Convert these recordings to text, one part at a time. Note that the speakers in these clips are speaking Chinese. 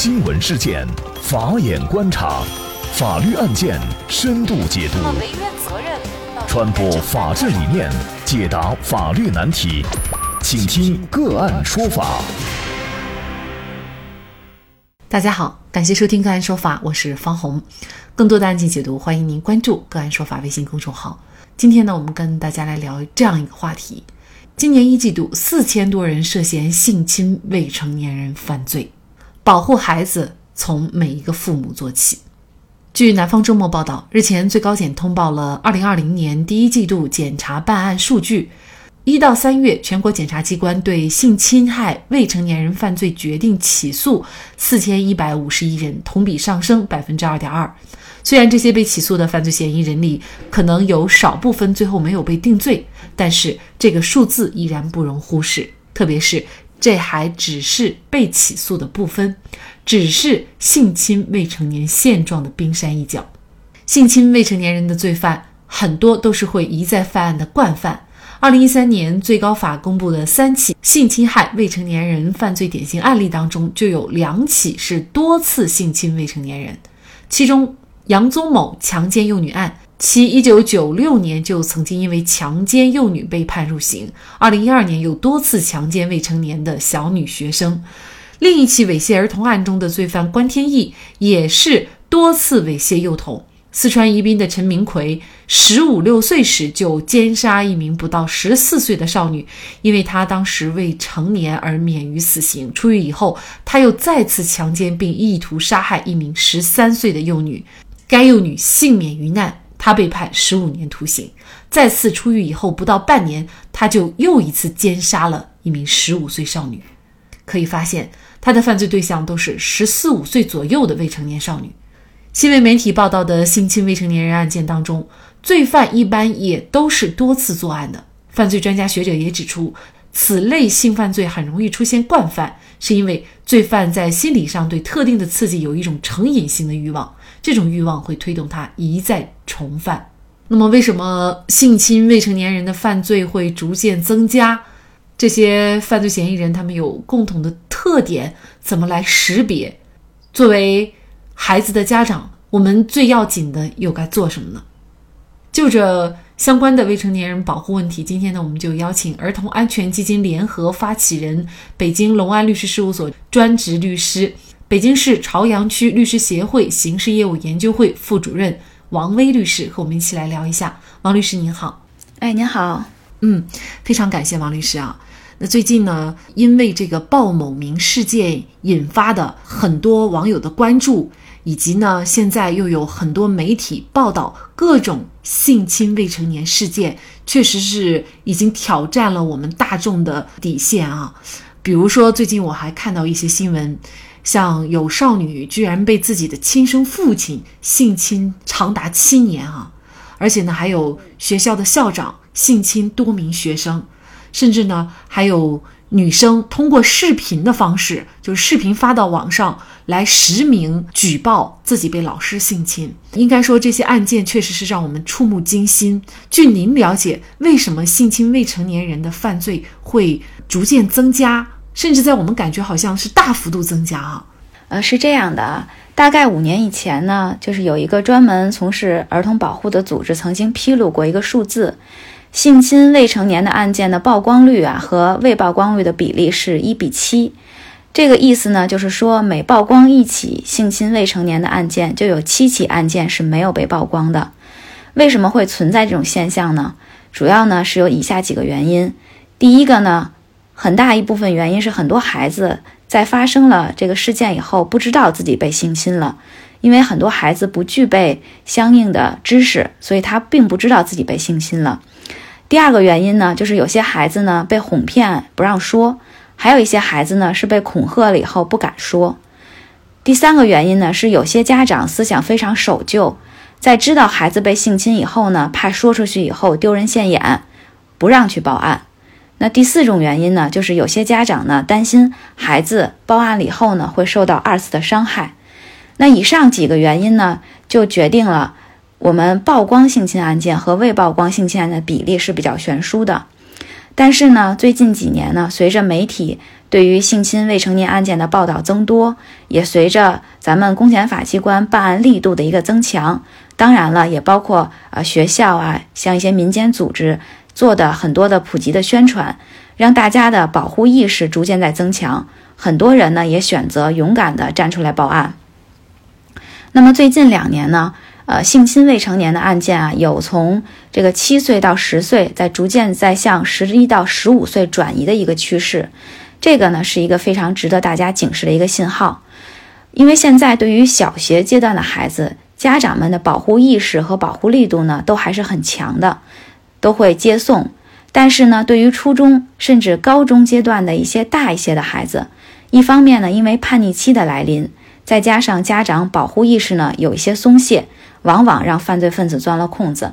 新闻事件，法眼观察，法律案件深度解读，传播法治理念，解答法律难题，请听个案说法。大家好，感谢收听个案说法，我是方红。更多的案件解读，欢迎您关注个案说法微信公众号。今天呢，我们跟大家来聊这样一个话题：今年一季度，四千多人涉嫌性侵未成年人犯罪。保护孩子从每一个父母做起。据南方周末报道，日前最高检通报了2020年第一季度检察办案数据：一到三月，全国检察机关对性侵害未成年人犯罪决定起诉4151人，同比上升2.2%。虽然这些被起诉的犯罪嫌疑人里可能有少部分最后没有被定罪，但是这个数字依然不容忽视，特别是。这还只是被起诉的部分，只是性侵未成年现状的冰山一角。性侵未成年人的罪犯很多都是会一再犯案的惯犯。二零一三年最高法公布的三起性侵害未成年人犯罪典型案例当中，就有两起是多次性侵未成年人，其中杨宗某强奸幼女案。其一九九六年就曾经因为强奸幼女被判入刑，二零一二年又多次强奸未成年的小女学生。另一起猥亵儿童案中的罪犯关天意也是多次猥亵幼童。四川宜宾的陈明奎十五六岁时就奸杀一名不到十四岁的少女，因为他当时未成年而免于死刑。出狱以后，他又再次强奸并意图杀害一名十三岁的幼女，该幼女幸免于难。他被判十五年徒刑，再次出狱以后不到半年，他就又一次奸杀了一名十五岁少女。可以发现，他的犯罪对象都是十四五岁左右的未成年少女。新闻媒体报道的性侵未成年人案件当中，罪犯一般也都是多次作案的。犯罪专家学者也指出，此类性犯罪很容易出现惯犯，是因为罪犯在心理上对特定的刺激有一种成瘾性的欲望。这种欲望会推动他一再重犯。那么，为什么性侵未成年人的犯罪会逐渐增加？这些犯罪嫌疑人他们有共同的特点，怎么来识别？作为孩子的家长，我们最要紧的又该做什么呢？就这相关的未成年人保护问题，今天呢，我们就邀请儿童安全基金联合发起人、北京隆安律师事务所专职律师。北京市朝阳区律师协会刑事业务研究会副主任王威律师和我们一起来聊一下。王律师您好，哎，您好，嗯，非常感谢王律师啊。那最近呢，因为这个鲍某明事件引发的很多网友的关注，以及呢，现在又有很多媒体报道各种性侵未成年事件，确实是已经挑战了我们大众的底线啊。比如说，最近我还看到一些新闻。像有少女居然被自己的亲生父亲性侵长达七年啊，而且呢还有学校的校长性侵多名学生，甚至呢还有女生通过视频的方式，就是视频发到网上来实名举报自己被老师性侵。应该说这些案件确实是让我们触目惊心。据您了解，为什么性侵未成年人的犯罪会逐渐增加？甚至在我们感觉好像是大幅度增加啊，呃，是这样的，大概五年以前呢，就是有一个专门从事儿童保护的组织曾经披露过一个数字，性侵未成年的案件的曝光率啊和未曝光率的比例是一比七，这个意思呢，就是说每曝光一起性侵未成年的案件，就有七起案件是没有被曝光的。为什么会存在这种现象呢？主要呢是有以下几个原因，第一个呢。很大一部分原因是，很多孩子在发生了这个事件以后，不知道自己被性侵了，因为很多孩子不具备相应的知识，所以他并不知道自己被性侵了。第二个原因呢，就是有些孩子呢被哄骗不让说，还有一些孩子呢是被恐吓了以后不敢说。第三个原因呢，是有些家长思想非常守旧，在知道孩子被性侵以后呢，怕说出去以后丢人现眼，不让去报案。那第四种原因呢，就是有些家长呢担心孩子报案了以后呢会受到二次的伤害。那以上几个原因呢，就决定了我们曝光性侵案件和未曝光性侵案的比例是比较悬殊的。但是呢，最近几年呢，随着媒体对于性侵未成年案件的报道增多，也随着咱们公检法机关办案力度的一个增强，当然了，也包括呃学校啊，像一些民间组织做的很多的普及的宣传，让大家的保护意识逐渐在增强，很多人呢也选择勇敢的站出来报案。那么最近两年呢，呃，性侵未成年的案件啊，有从这个七岁到十岁，在逐渐在向十一到十五岁转移的一个趋势。这个呢是一个非常值得大家警示的一个信号，因为现在对于小学阶段的孩子，家长们的保护意识和保护力度呢都还是很强的，都会接送。但是呢，对于初中甚至高中阶段的一些大一些的孩子，一方面呢，因为叛逆期的来临，再加上家长保护意识呢有一些松懈，往往让犯罪分子钻了空子。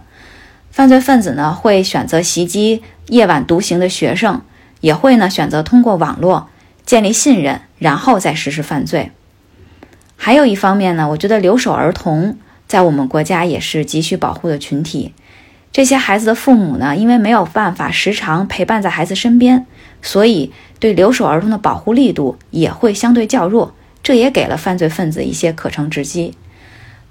犯罪分子呢会选择袭击夜晚独行的学生。也会呢选择通过网络建立信任，然后再实施犯罪。还有一方面呢，我觉得留守儿童在我们国家也是急需保护的群体。这些孩子的父母呢，因为没有办法时常陪伴在孩子身边，所以对留守儿童的保护力度也会相对较弱，这也给了犯罪分子一些可乘之机。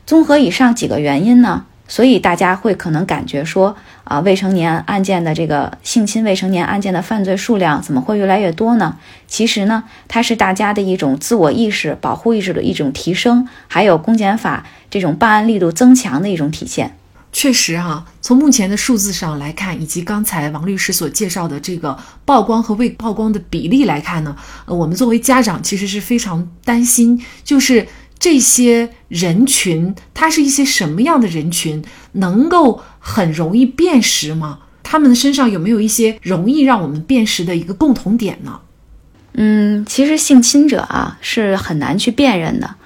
综合以上几个原因呢。所以大家会可能感觉说啊，未成年案件的这个性侵未成年案件的犯罪数量怎么会越来越多呢？其实呢，它是大家的一种自我意识、保护意识的一种提升，还有公检法这种办案力度增强的一种体现。确实哈，从目前的数字上来看，以及刚才王律师所介绍的这个曝光和未曝光的比例来看呢，呃，我们作为家长其实是非常担心，就是。这些人群，他是一些什么样的人群？能够很容易辨识吗？他们的身上有没有一些容易让我们辨识的一个共同点呢？嗯，其实性侵者啊是很难去辨认的。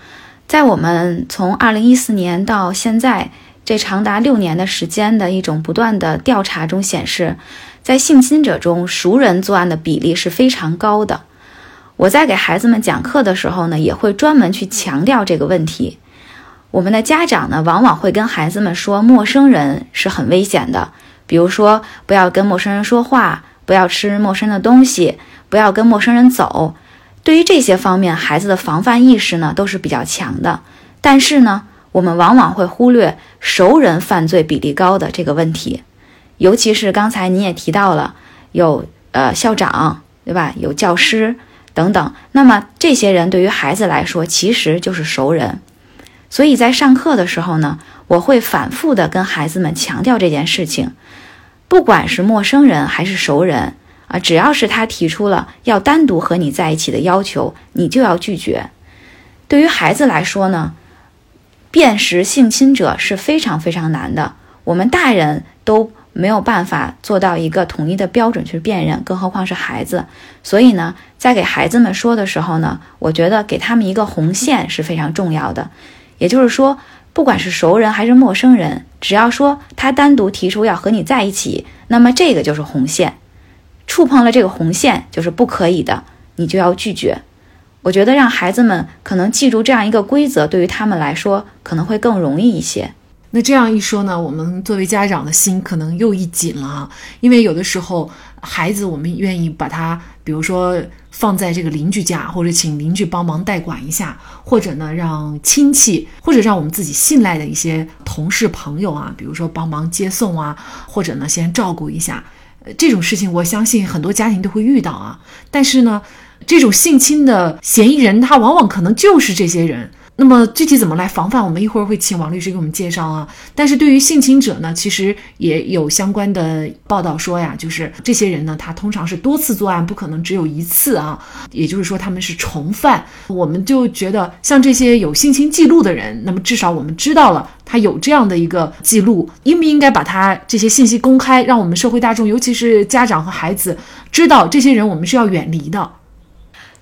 在我们从二零一四年到现在这长达六年的时间的一种不断的调查中显示，在性侵者中，熟人作案的比例是非常高的。我在给孩子们讲课的时候呢，也会专门去强调这个问题。我们的家长呢，往往会跟孩子们说，陌生人是很危险的，比如说不要跟陌生人说话，不要吃陌生的东西，不要跟陌生人走。对于这些方面，孩子的防范意识呢都是比较强的。但是呢，我们往往会忽略熟人犯罪比例高的这个问题，尤其是刚才您也提到了，有呃校长对吧？有教师。等等，那么这些人对于孩子来说其实就是熟人，所以在上课的时候呢，我会反复的跟孩子们强调这件事情，不管是陌生人还是熟人啊，只要是他提出了要单独和你在一起的要求，你就要拒绝。对于孩子来说呢，辨识性侵者是非常非常难的，我们大人都。没有办法做到一个统一的标准去辨认，更何况是孩子。所以呢，在给孩子们说的时候呢，我觉得给他们一个红线是非常重要的。也就是说，不管是熟人还是陌生人，只要说他单独提出要和你在一起，那么这个就是红线。触碰了这个红线就是不可以的，你就要拒绝。我觉得让孩子们可能记住这样一个规则，对于他们来说可能会更容易一些。那这样一说呢，我们作为家长的心可能又一紧了，因为有的时候孩子我们愿意把他，比如说放在这个邻居家，或者请邻居帮忙代管一下，或者呢让亲戚，或者让我们自己信赖的一些同事朋友啊，比如说帮忙接送啊，或者呢先照顾一下，这种事情我相信很多家庭都会遇到啊。但是呢，这种性侵的嫌疑人他往往可能就是这些人。那么具体怎么来防范？我们一会儿会请王律师给我们介绍啊。但是对于性侵者呢，其实也有相关的报道说呀，就是这些人呢，他通常是多次作案，不可能只有一次啊。也就是说，他们是重犯。我们就觉得，像这些有性侵记录的人，那么至少我们知道了他有这样的一个记录，应不应该把他这些信息公开，让我们社会大众，尤其是家长和孩子知道，这些人我们是要远离的。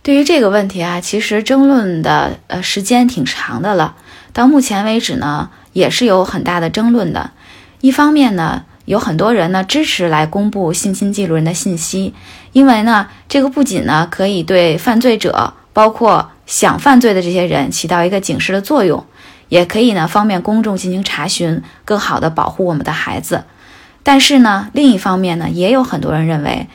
对于这个问题啊，其实争论的呃时间挺长的了。到目前为止呢，也是有很大的争论的。一方面呢，有很多人呢支持来公布性侵记录人的信息，因为呢，这个不仅呢可以对犯罪者，包括想犯罪的这些人起到一个警示的作用，也可以呢方便公众进行查询，更好的保护我们的孩子。但是呢，另一方面呢，也有很多人认为。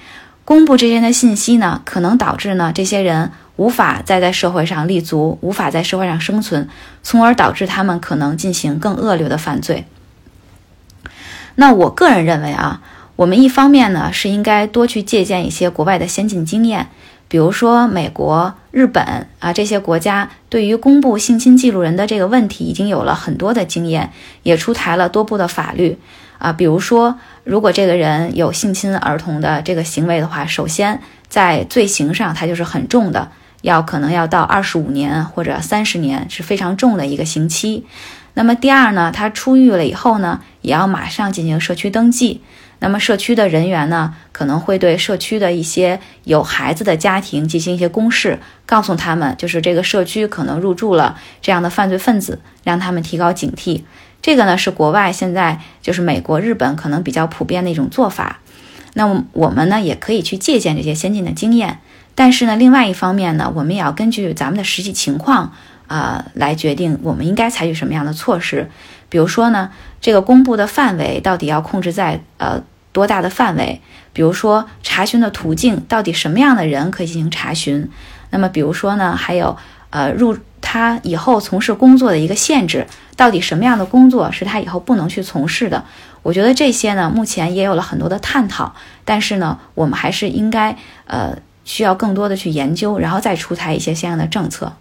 公布这些的信息呢，可能导致呢这些人无法再在社会上立足，无法在社会上生存，从而导致他们可能进行更恶劣的犯罪。那我个人认为啊，我们一方面呢是应该多去借鉴一些国外的先进经验，比如说美国、日本啊这些国家对于公布性侵记录人的这个问题已经有了很多的经验，也出台了多部的法律啊。比如说，如果这个人有性侵儿童的这个行为的话，首先在罪行上他就是很重的，要可能要到二十五年或者三十年是非常重的一个刑期。那么第二呢，他出狱了以后呢，也要马上进行社区登记。那么社区的人员呢，可能会对社区的一些有孩子的家庭进行一些公示，告诉他们，就是这个社区可能入住了这样的犯罪分子，让他们提高警惕。这个呢，是国外现在就是美国、日本可能比较普遍的一种做法。那我们呢，也可以去借鉴这些先进的经验。但是呢，另外一方面呢，我们也要根据咱们的实际情况。啊，来决定我们应该采取什么样的措施。比如说呢，这个公布的范围到底要控制在呃多大的范围？比如说查询的途径到底什么样的人可以进行查询？那么比如说呢，还有呃入他以后从事工作的一个限制，到底什么样的工作是他以后不能去从事的？我觉得这些呢，目前也有了很多的探讨，但是呢，我们还是应该呃需要更多的去研究，然后再出台一些相应的政策。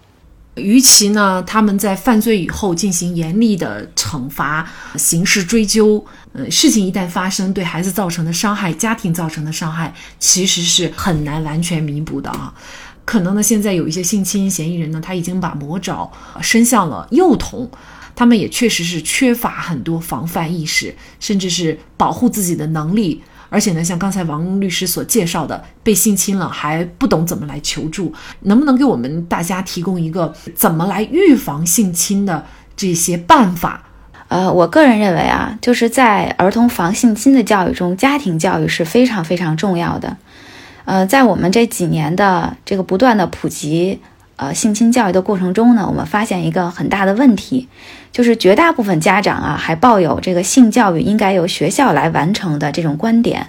与其呢，他们在犯罪以后进行严厉的惩罚、刑事追究，呃，事情一旦发生，对孩子造成的伤害、家庭造成的伤害，其实是很难完全弥补的啊。可能呢，现在有一些性侵嫌疑人呢，他已经把魔爪伸向了幼童，他们也确实是缺乏很多防范意识，甚至是保护自己的能力。而且呢，像刚才王律师所介绍的，被性侵了还不懂怎么来求助，能不能给我们大家提供一个怎么来预防性侵的这些办法？呃，我个人认为啊，就是在儿童防性侵的教育中，家庭教育是非常非常重要的。呃，在我们这几年的这个不断的普及。呃，性侵教育的过程中呢，我们发现一个很大的问题，就是绝大部分家长啊，还抱有这个性教育应该由学校来完成的这种观点。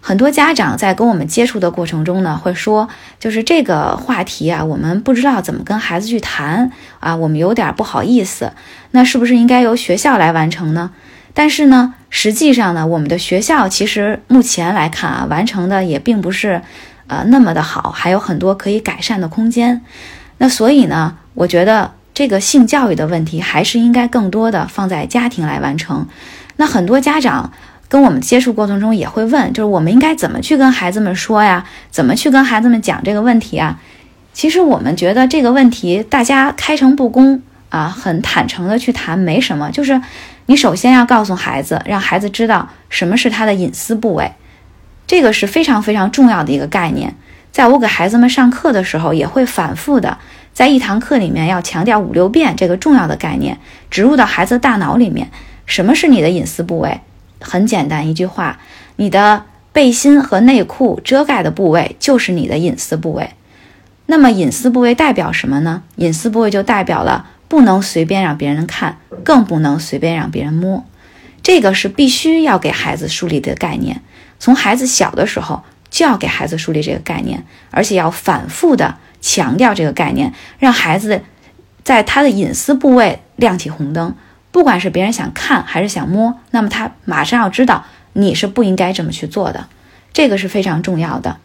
很多家长在跟我们接触的过程中呢，会说，就是这个话题啊，我们不知道怎么跟孩子去谈啊，我们有点不好意思。那是不是应该由学校来完成呢？但是呢，实际上呢，我们的学校其实目前来看啊，完成的也并不是。呃，那么的好，还有很多可以改善的空间。那所以呢，我觉得这个性教育的问题还是应该更多的放在家庭来完成。那很多家长跟我们接触过程中也会问，就是我们应该怎么去跟孩子们说呀？怎么去跟孩子们讲这个问题啊？其实我们觉得这个问题大家开诚布公啊，很坦诚的去谈没什么。就是你首先要告诉孩子，让孩子知道什么是他的隐私部位。这个是非常非常重要的一个概念，在我给孩子们上课的时候，也会反复的在一堂课里面要强调五六遍这个重要的概念，植入到孩子大脑里面。什么是你的隐私部位？很简单，一句话，你的背心和内裤遮盖的部位就是你的隐私部位。那么隐私部位代表什么呢？隐私部位就代表了不能随便让别人看，更不能随便让别人摸。这个是必须要给孩子树立的概念。从孩子小的时候就要给孩子树立这个概念，而且要反复的强调这个概念，让孩子在他的隐私部位亮起红灯。不管是别人想看还是想摸，那么他马上要知道你是不应该这么去做的，这个是非常重要的。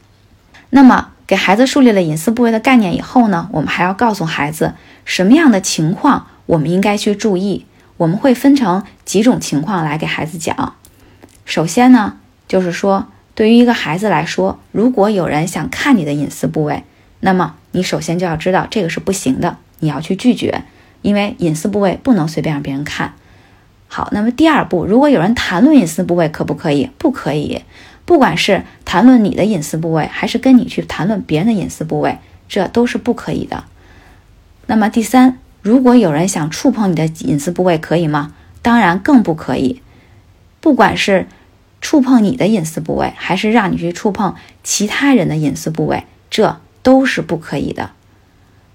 那么给孩子树立了隐私部位的概念以后呢，我们还要告诉孩子什么样的情况我们应该去注意。我们会分成几种情况来给孩子讲。首先呢。就是说，对于一个孩子来说，如果有人想看你的隐私部位，那么你首先就要知道这个是不行的，你要去拒绝，因为隐私部位不能随便让别人看。好，那么第二步，如果有人谈论隐私部位，可不可以？不可以。不管是谈论你的隐私部位，还是跟你去谈论别人的隐私部位，这都是不可以的。那么第三，如果有人想触碰你的隐私部位，可以吗？当然更不可以。不管是。触碰你的隐私部位，还是让你去触碰其他人的隐私部位，这都是不可以的。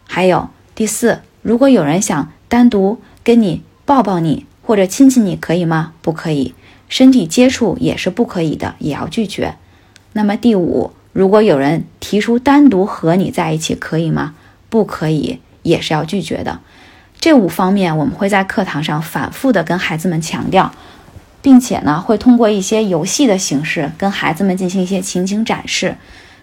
还有第四，如果有人想单独跟你抱抱你或者亲亲你，可以吗？不可以，身体接触也是不可以的，也要拒绝。那么第五，如果有人提出单独和你在一起，可以吗？不可以，也是要拒绝的。这五方面我们会在课堂上反复的跟孩子们强调，并且呢，会通过一些游戏的形式跟孩子们进行一些情景展示。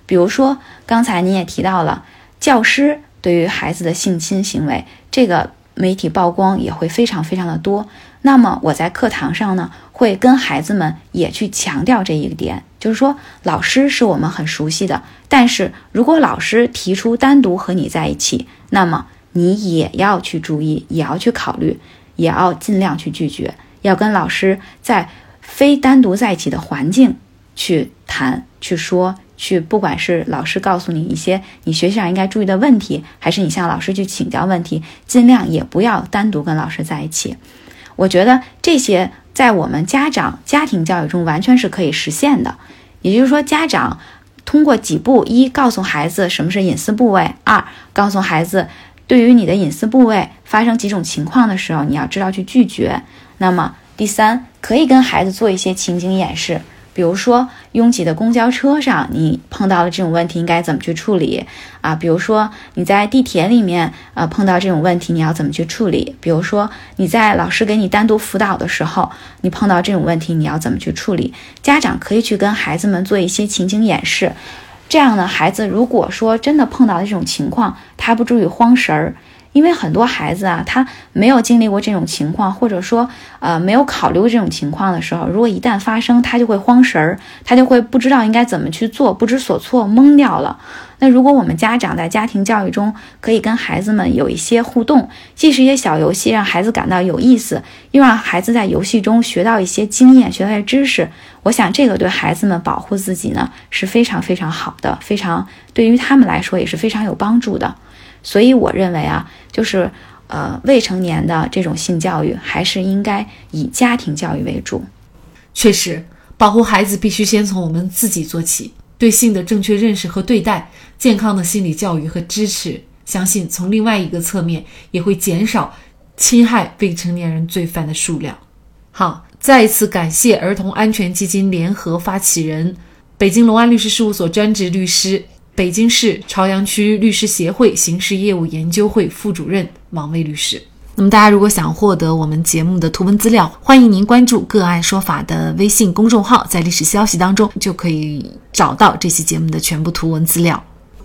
比如说，刚才您也提到了教师对于孩子的性侵行为，这个媒体曝光也会非常非常的多。那么我在课堂上呢，会跟孩子们也去强调这一点，就是说，老师是我们很熟悉的，但是如果老师提出单独和你在一起，那么。你也要去注意，也要去考虑，也要尽量去拒绝，要跟老师在非单独在一起的环境去谈、去说、去，不管是老师告诉你一些你学习上应该注意的问题，还是你向老师去请教问题，尽量也不要单独跟老师在一起。我觉得这些在我们家长家庭教育中完全是可以实现的，也就是说，家长通过几步：一，告诉孩子什么是隐私部位；二，告诉孩子。对于你的隐私部位发生几种情况的时候，你要知道去拒绝。那么第三，可以跟孩子做一些情景演示，比如说拥挤的公交车上，你碰到了这种问题应该怎么去处理啊？比如说你在地铁里面呃碰到这种问题你要怎么去处理？比如说你在老师给你单独辅导的时候，你碰到这种问题你要怎么去处理？家长可以去跟孩子们做一些情景演示。这样呢，孩子如果说真的碰到了这种情况，他不至于慌神儿，因为很多孩子啊，他没有经历过这种情况，或者说呃没有考虑过这种情况的时候，如果一旦发生，他就会慌神儿，他就会不知道应该怎么去做，不知所措，懵掉了。那如果我们家长在家庭教育中可以跟孩子们有一些互动，既是一些小游戏，让孩子感到有意思，又让孩子在游戏中学到一些经验，学到一些知识。我想这个对孩子们保护自己呢是非常非常好的，非常对于他们来说也是非常有帮助的。所以我认为啊，就是呃未成年的这种性教育还是应该以家庭教育为主。确实，保护孩子必须先从我们自己做起，对性的正确认识和对待，健康的心理教育和支持，相信从另外一个侧面也会减少侵害未成年人罪犯的数量。好。再一次感谢儿童安全基金联合发起人、北京隆安律师事务所专职律师、北京市朝阳区律师协会刑事业务研究会副主任王卫律师。那么，大家如果想获得我们节目的图文资料，欢迎您关注“个案说法”的微信公众号，在历史消息当中就可以找到这期节目的全部图文资料。